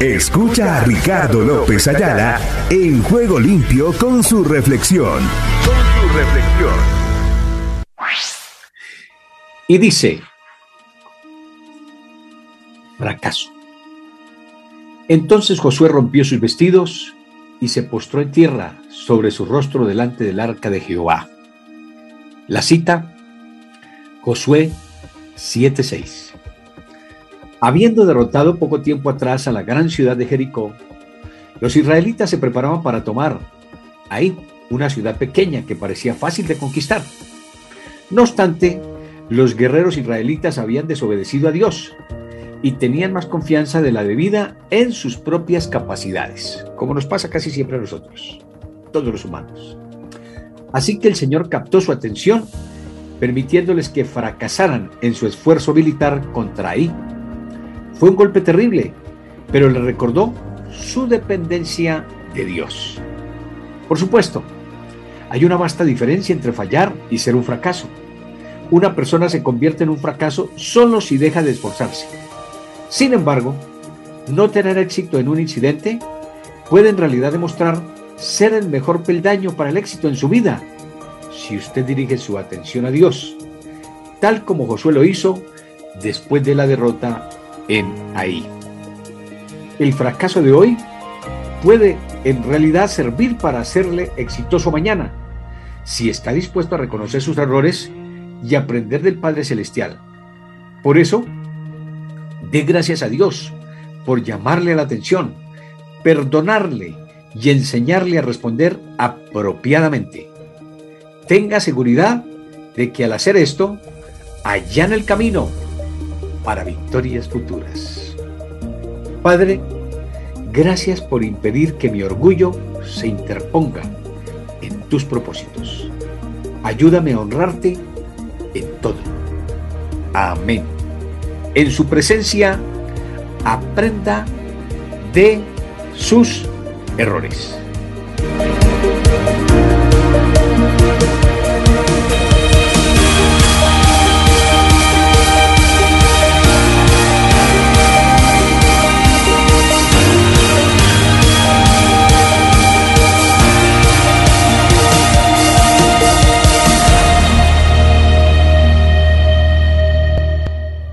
Escucha a Ricardo López Ayala en Juego Limpio con su reflexión. Con su reflexión. Y dice, fracaso. Entonces Josué rompió sus vestidos y se postró en tierra sobre su rostro delante del arca de Jehová. La cita, Josué 7:6. Habiendo derrotado poco tiempo atrás a la gran ciudad de Jericó, los israelitas se preparaban para tomar ahí una ciudad pequeña que parecía fácil de conquistar. No obstante, los guerreros israelitas habían desobedecido a Dios y tenían más confianza de la debida en sus propias capacidades, como nos pasa casi siempre a nosotros, todos los humanos. Así que el Señor captó su atención, permitiéndoles que fracasaran en su esfuerzo militar contra Ahí. Fue un golpe terrible, pero le recordó su dependencia de Dios. Por supuesto, hay una vasta diferencia entre fallar y ser un fracaso. Una persona se convierte en un fracaso solo si deja de esforzarse. Sin embargo, no tener éxito en un incidente puede en realidad demostrar ser el mejor peldaño para el éxito en su vida si usted dirige su atención a Dios, tal como Josué lo hizo después de la derrota en Ahí. El fracaso de hoy puede en realidad servir para hacerle exitoso mañana, si está dispuesto a reconocer sus errores y aprender del Padre Celestial. Por eso, dé gracias a Dios por llamarle la atención, perdonarle y enseñarle a responder apropiadamente. Tenga seguridad de que al hacer esto, allá en el camino para victorias futuras. Padre, gracias por impedir que mi orgullo se interponga en tus propósitos. Ayúdame a honrarte en todo. Amén. En su presencia, aprenda de sus errores.